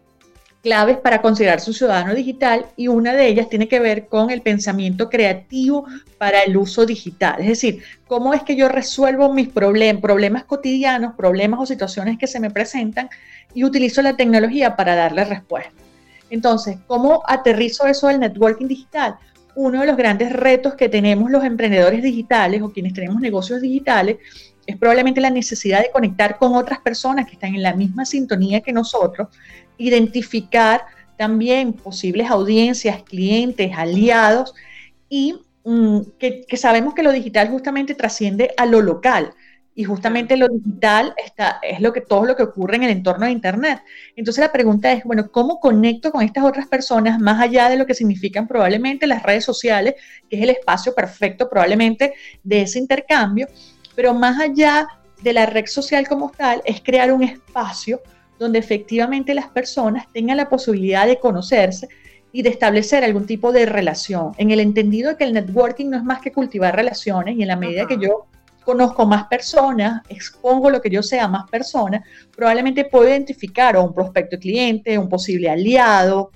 claves para considerar su ciudadano digital y una de ellas tiene que ver con el pensamiento creativo para el uso digital. Es decir, cómo es que yo resuelvo mis problemas cotidianos, problemas o situaciones que se me presentan y utilizo la tecnología para darle respuesta. Entonces, ¿cómo aterrizo eso del networking digital? Uno de los grandes retos que tenemos los emprendedores digitales o quienes tenemos negocios digitales es probablemente la necesidad de conectar con otras personas que están en la misma sintonía que nosotros identificar también posibles audiencias, clientes, aliados y mm, que, sabemos que lo digital justamente trasciende a lo local y justamente lo digital está, es lo que, todo lo que ocurre en el entorno de Internet. Entonces la pregunta es, bueno, ¿cómo conecto con estas otras personas más allá de lo que significan probablemente las redes sociales, que es el espacio perfecto probablemente de ese intercambio? Pero más allá de la red social como tal, es crear un espacio donde efectivamente las personas tengan la posibilidad de conocerse y de establecer algún tipo de relación, en el entendido de que el networking no es más que cultivar relaciones y en la medida que yo conozco más personas, expongo lo que yo sé a más personas, probablemente puedo identificar a un prospecto cliente, un posible aliado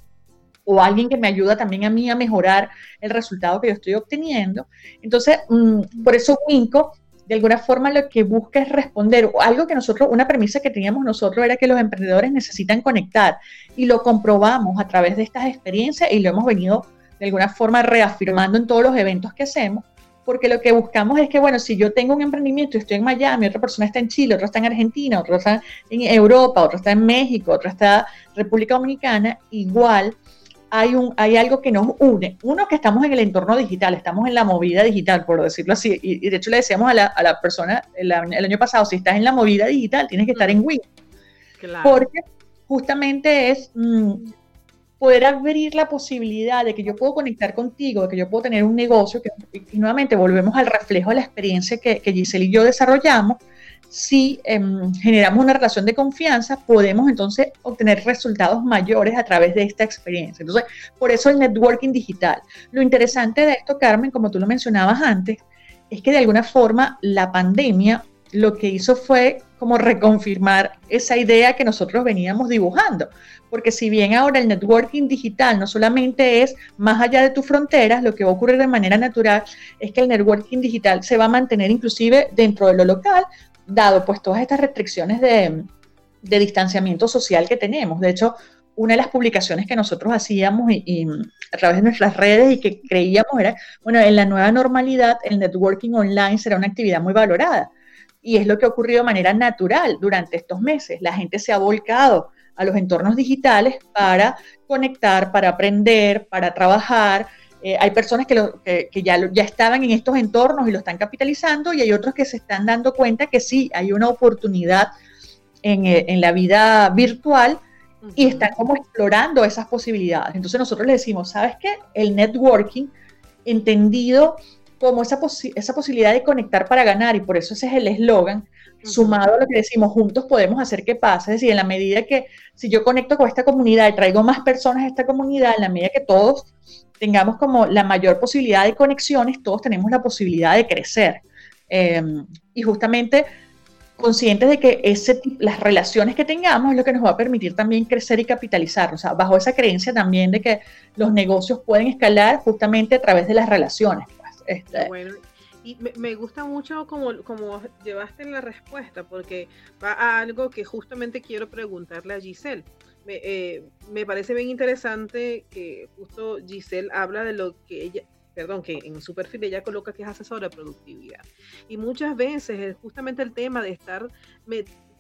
o alguien que me ayuda también a mí a mejorar el resultado que yo estoy obteniendo. Entonces, mm, por eso Winco de alguna forma lo que busca es responder. Algo que nosotros, una premisa que teníamos nosotros era que los emprendedores necesitan conectar y lo comprobamos a través de estas experiencias y lo hemos venido de alguna forma reafirmando en todos los eventos que hacemos, porque lo que buscamos es que, bueno, si yo tengo un emprendimiento y estoy en Miami, otra persona está en Chile, otra está en Argentina, otra está en Europa, otra está en México, otra está en República Dominicana, igual hay, un, hay algo que nos une. Uno, que estamos en el entorno digital, estamos en la movida digital, por decirlo así. Y, de hecho le decíamos a la, a la persona el, año pasado, si estás en la movida digital, tienes que estar en Wix. Porque justamente es mm, poder abrir la posibilidad de que yo puedo conectar contigo, de que yo puedo tener un negocio, que y nuevamente volvemos al reflejo de la experiencia que, que Giselle y yo desarrollamos, si em, generamos una relación de confianza, podemos entonces obtener resultados mayores a través de esta experiencia. Entonces, por eso el networking digital. Lo interesante de esto, Carmen, como tú lo mencionabas antes, es que de alguna forma la pandemia lo que hizo fue como reconfirmar esa idea que nosotros veníamos dibujando. Porque si bien ahora el networking digital no solamente es más allá de tus fronteras, lo que va a ocurrir de manera natural es que el networking digital se va a mantener inclusive dentro de lo local, dado pues todas estas restricciones de, distanciamiento social que tenemos. De hecho, una de las publicaciones que nosotros hacíamos y, a través de nuestras redes y que creíamos era, bueno, en la nueva normalidad el networking online será una actividad muy valorada. Y es lo que ha ocurrido de manera natural durante estos meses. La gente se ha volcado a los entornos digitales para conectar, para aprender, para trabajar, eh, hay personas que, ya, ya estaban en estos entornos y lo están capitalizando y hay otros que se están dando cuenta que sí, hay una oportunidad en, eh, la vida virtual y están como explorando esas posibilidades. Entonces nosotros le decimos, ¿sabes qué? El networking, entendido como esa, esa posibilidad de conectar para ganar, y por eso ese es el eslogan, sumado a lo que decimos, juntos podemos hacer que pase. Es decir, en la medida que si yo conecto con esta comunidad y traigo más personas a esta comunidad, en la medida que todos tengamos como la mayor posibilidad de conexiones, todos tenemos la posibilidad de crecer. Em, y justamente conscientes de que ese, las relaciones que tengamos es lo que nos va a permitir también crecer y capitalizar, o sea, bajo esa creencia también de que los negocios pueden escalar justamente a través de las relaciones. Este. Bueno, y me, gusta mucho como, como llevaste la respuesta, porque va a algo que justamente quiero preguntarle a Giselle me, eh, me parece bien interesante que justo Giselle habla de lo que ella, perdón, que en su perfil ella coloca que es asesora de productividad. Y muchas veces es justamente el tema de estar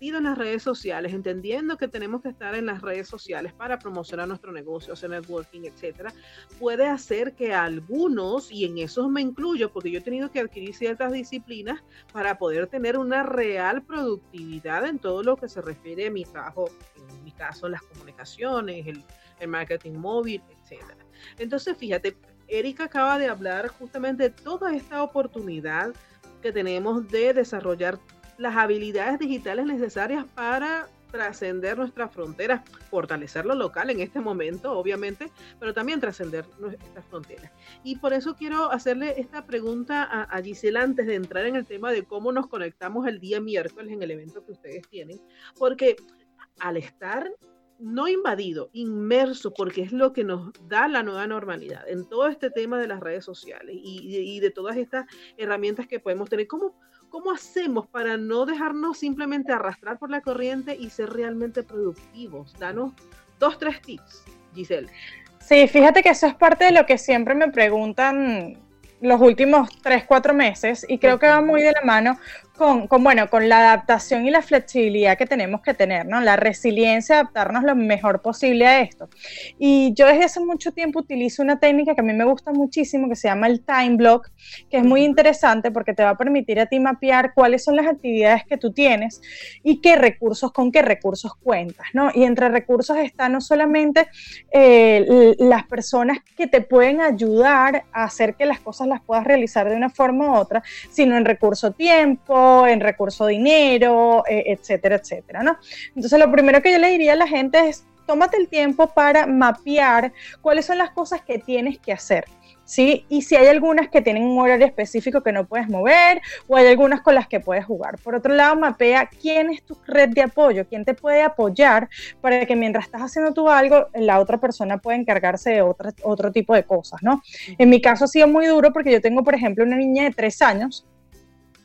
en las redes sociales, entendiendo que tenemos que estar en las redes sociales para promocionar nuestro negocio, hacer networking, etcétera, puede hacer que algunos, y en esos me incluyo, porque yo he tenido que adquirir ciertas disciplinas para poder tener una real productividad en todo lo que se refiere a mi trabajo, en mi caso, las comunicaciones, el, el marketing móvil, etcétera. Entonces, fíjate, Erika acaba de hablar justamente de toda esta oportunidad que tenemos de desarrollar las habilidades digitales necesarias para trascender nuestras fronteras, fortalecer lo local en este momento, obviamente, pero también trascender nuestras fronteras. Y por eso quiero hacerle esta pregunta a, a, Gisela antes de entrar en el tema de cómo nos conectamos el día miércoles en el evento que ustedes tienen, porque al estar no invadido, inmerso, porque es lo que nos da la nueva normalidad en todo este tema de las redes sociales y, y de todas estas herramientas que podemos tener. ¿Cómo, ¿Cómo hacemos para no dejarnos simplemente arrastrar por la corriente y ser realmente productivos? Danos dos, tres tips, Giselle. Sí, fíjate que eso es parte de lo que siempre me preguntan los últimos tres, cuatro meses y creo que va muy de la mano con, bueno, con la adaptación y la flexibilidad que tenemos que tener, ¿no? La resiliencia, adaptarnos lo mejor posible a esto. Y yo desde hace mucho tiempo utilizo una técnica que a mí me gusta muchísimo, que se llama el time block, que es muy interesante porque te va a permitir a ti mapear cuáles son las actividades que tú tienes y qué recursos, con qué recursos cuentas, ¿no? Y entre recursos está no solamente eh, las personas que te pueden ayudar a hacer que las cosas las puedas realizar de una forma u otra, sino en recurso tiempo, en recurso dinero, eh, etcétera, etcétera, ¿no? Entonces lo primero que yo le diría a la gente es, tómate el tiempo para mapear cuáles son las cosas que tienes que hacer. ¿Sí? Y si hay algunas que tienen un horario específico que no puedes mover o hay algunas con las que puedes jugar. Por otro lado, mapea quién es tu red de apoyo, quién te puede apoyar para que mientras estás haciendo tú algo, la otra persona pueda encargarse de otro, otro tipo de cosas, ¿no? En mi caso ha sido muy duro porque yo tengo, por ejemplo, una niña de tres años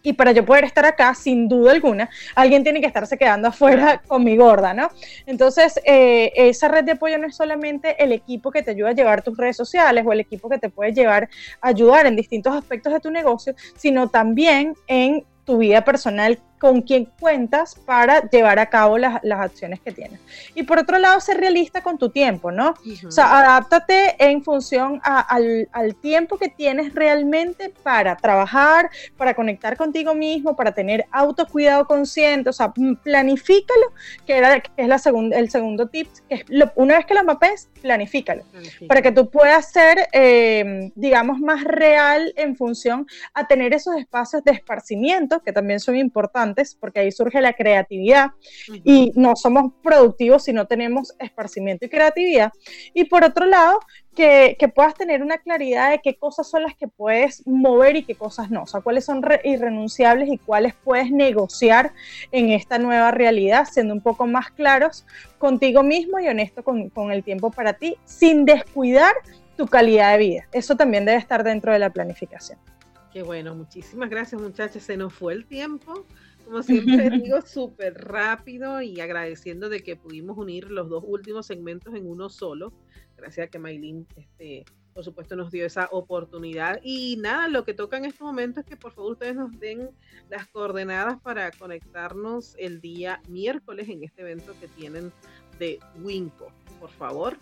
y para yo poder estar acá, sin duda alguna, alguien tiene que estarse quedando afuera con mi gorda, ¿no? Entonces, eh, esa red de apoyo no es solamente el equipo que te ayuda a llevar tus redes sociales o el equipo que te puede llevar a ayudar en distintos aspectos de tu negocio, sino también en tu vida personal con quién cuentas para llevar a cabo las, las, acciones que tienes. Y por otro lado, ser realista con tu tiempo, ¿no? O sea, adáptate en función al, al, tiempo que tienes realmente para trabajar, para conectar contigo mismo, para tener autocuidado consciente, o sea, planifícalo, que, era, que es la el segundo tip, que es una vez que lo mapes, planifícalo, para que tú puedas ser, eh, digamos, más real en función a tener esos espacios de esparcimiento, que también son importantes porque ahí surge la creatividad y no somos productivos si no tenemos esparcimiento y creatividad. Y por otro lado, que, puedas tener una claridad de qué cosas son las que puedes mover y qué cosas no, o sea, cuáles son irrenunciables y cuáles puedes negociar en esta nueva realidad, siendo un poco más claros contigo mismo y honesto con, con el tiempo para ti, sin descuidar tu calidad de vida. Eso también debe estar dentro de la planificación. Qué bueno, muchísimas gracias muchachas, se nos fue el tiempo como siempre digo, súper rápido y agradeciendo de que pudimos unir los dos últimos segmentos en uno solo. Gracias a que Maylin, este, por supuesto, nos dio esa oportunidad. Y nada, lo que toca en este momento es que por favor ustedes nos den las coordenadas para conectarnos el día miércoles en este evento que tienen de Winco. Por favor,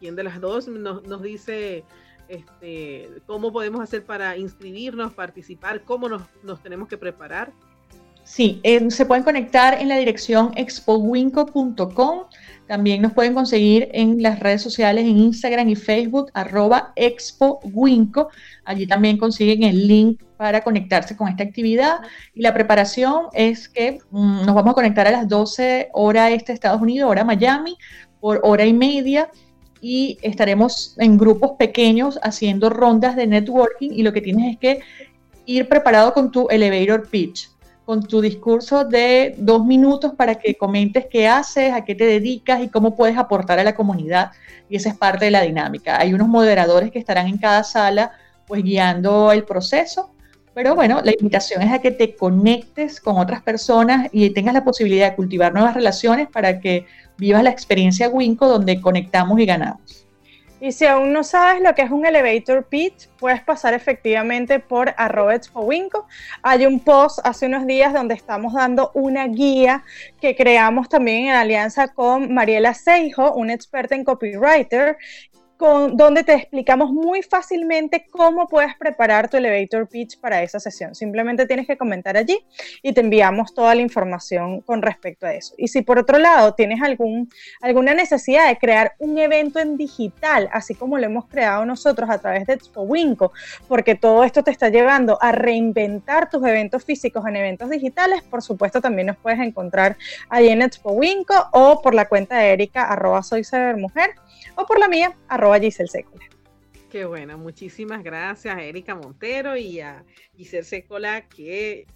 ¿quién de las dos nos, nos dice este, cómo podemos hacer para inscribirnos, participar, cómo nos, nos tenemos que preparar? Sí, se pueden conectar en la dirección expowinco.com. También nos pueden conseguir en las redes sociales, en Instagram y Facebook, arroba expowinco. Allí también consiguen el link para conectarse con esta actividad. Y la preparación es que mm, nos vamos a conectar a las 12 horas este Estados Unidos, hora Miami, por hora y media. Y estaremos en grupos pequeños haciendo rondas de networking. Y lo que tienes es que ir preparado con tu elevator pitch con tu discurso de dos minutos para que comentes qué haces, a qué te dedicas y cómo puedes aportar a la comunidad. Y esa es parte de la dinámica. Hay unos moderadores que estarán en cada sala, pues guiando el proceso. Pero bueno, la invitación es a que te conectes con otras personas y tengas la posibilidad de cultivar nuevas relaciones para que vivas la experiencia Winco donde conectamos y ganamos. Y si aún no sabes lo que es un elevator pitch, puedes pasar efectivamente por arroba. Hay un post hace unos días donde estamos dando una guía que creamos también en alianza con Mariela Seijo, una experta en copywriter, donde te explicamos muy fácilmente cómo puedes preparar tu elevator pitch para esa sesión. Simplemente tienes que comentar allí y te enviamos toda la información con respecto a eso. Y si por otro lado tienes algún, alguna necesidad de crear un evento en digital, así como lo hemos creado nosotros a través de Expo Winco, porque todo esto te está llevando a reinventar tus eventos físicos en eventos digitales, por supuesto también nos puedes encontrar ahí en Expo Winco o por la cuenta de Erika, arroba mujer o por la mía, arroba Giselle Secola. Qué bueno, muchísimas gracias a Erika Montero y a Giselle Secola, que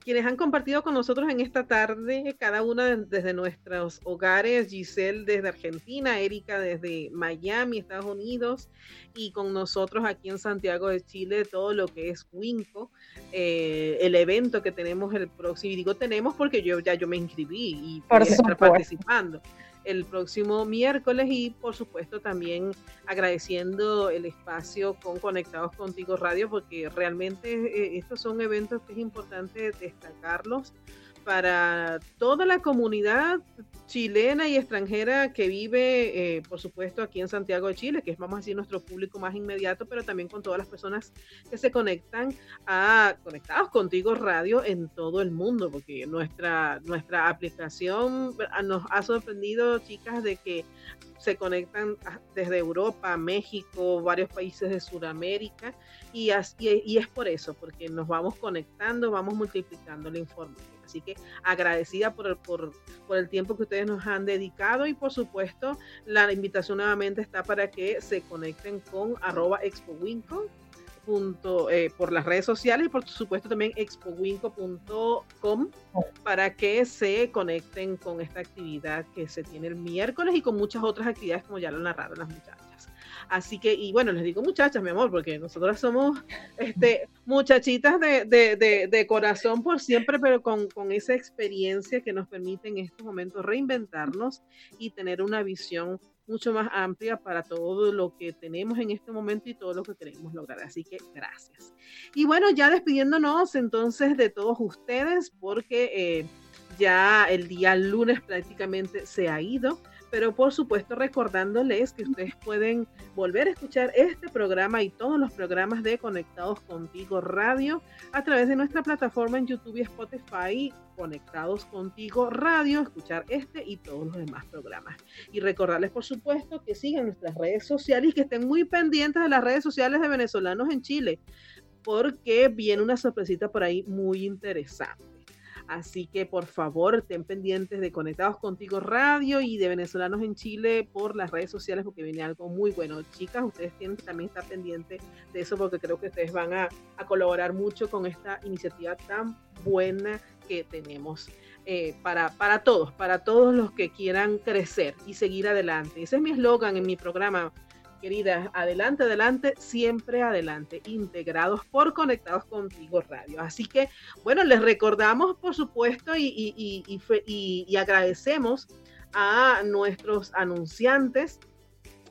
quienes han compartido con nosotros en esta tarde, cada una desde nuestros hogares, Giselle desde Argentina, Erika desde Miami, Estados Unidos, y con nosotros aquí en Santiago de Chile, todo lo que es Winco, eh, el evento que tenemos el próximo, y digo tenemos porque yo ya yo me inscribí y voy a estar participando el próximo miércoles y por supuesto también agradeciendo el espacio con Conectados Contigo Radio porque realmente eh, estos son eventos que es importante destacarlos para toda la comunidad chilena y extranjera que vive, eh, por supuesto, aquí en Santiago de Chile, que es, vamos a decir, nuestro público más inmediato, pero también con todas las personas que se conectan a Conectados Contigo Radio en todo el mundo, porque nuestra, nuestra aplicación nos ha sorprendido, chicas, de que se conectan desde Europa, México, varios países de Sudamérica, y, y es por eso, porque nos vamos conectando, vamos multiplicando la información. Así que agradecida por el, por, el tiempo que ustedes nos han dedicado y por supuesto la invitación nuevamente está para que se conecten con arroba expowinco. Eh, por las redes sociales y por supuesto también expowinco.com para que se conecten con esta actividad que se tiene el miércoles y con muchas otras actividades como ya lo narraron las muchachas. Así que, y bueno, les digo muchachas, mi amor, porque nosotras somos este, muchachitas de, corazón por siempre, pero con, esa experiencia que nos permite en estos momentos reinventarnos y tener una visión mucho más amplia para todo lo que tenemos en este momento y todo lo que queremos lograr. Así que gracias. Y bueno, ya despidiéndonos entonces de todos ustedes, porque eh, ya el día lunes prácticamente se ha ido pero por supuesto recordándoles que ustedes pueden volver a escuchar este programa y todos los programas de Conectados Contigo Radio a través de nuestra plataforma en YouTube y Spotify, Conectados Contigo Radio, escuchar este y todos los demás programas. Y recordarles, por supuesto, que sigan nuestras redes sociales y que estén muy pendientes de las redes sociales de venezolanos en Chile, porque viene una sorpresita por ahí muy interesante. Así que por favor, estén pendientes de Conectados Contigo Radio y de Venezolanos en Chile por las redes sociales porque viene algo muy bueno. Chicas, ustedes tienen también estar pendientes de eso porque creo que ustedes van a, colaborar mucho con esta iniciativa tan buena que tenemos. Eh, para, para todos, para todos los que quieran crecer y seguir adelante. Ese es mi eslogan en mi programa, queridas, adelante, adelante, siempre adelante, integrados por Conectados Contigo Radio. Así que, bueno, les recordamos, por supuesto, y, agradecemos a nuestros anunciantes,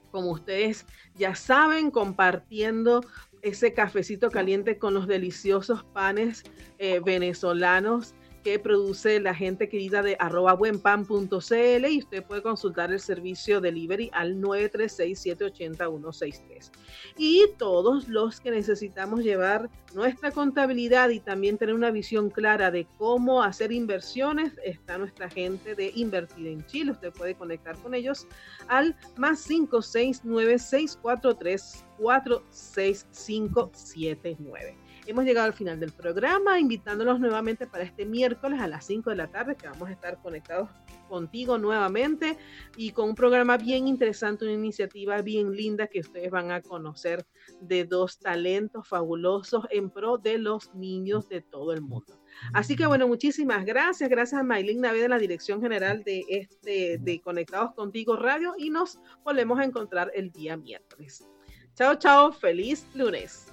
como ustedes ya saben, compartiendo ese cafecito caliente con los deliciosos panes eh, venezolanos que produce la gente querida de arroba buenpan.cl y usted puede consultar el servicio delivery al 936-780-163. Y todos los que necesitamos llevar nuestra contabilidad y también tener una visión clara de cómo hacer inversiones, está nuestra gente de Invertir en Chile. Usted puede conectar con ellos al más 569-643-46579. Hemos llegado al final del programa, invitándolos nuevamente para este miércoles a las 5 de la tarde, que vamos a estar conectados contigo nuevamente y con un programa bien interesante, una iniciativa bien linda que ustedes van a conocer de dos talentos fabulosos en pro de los niños de todo el mundo. Así que bueno, muchísimas gracias. Gracias a Maylin Navidad, la dirección general de este de Conectados Contigo Radio y nos volvemos a encontrar el día miércoles. Chao, chao, feliz lunes.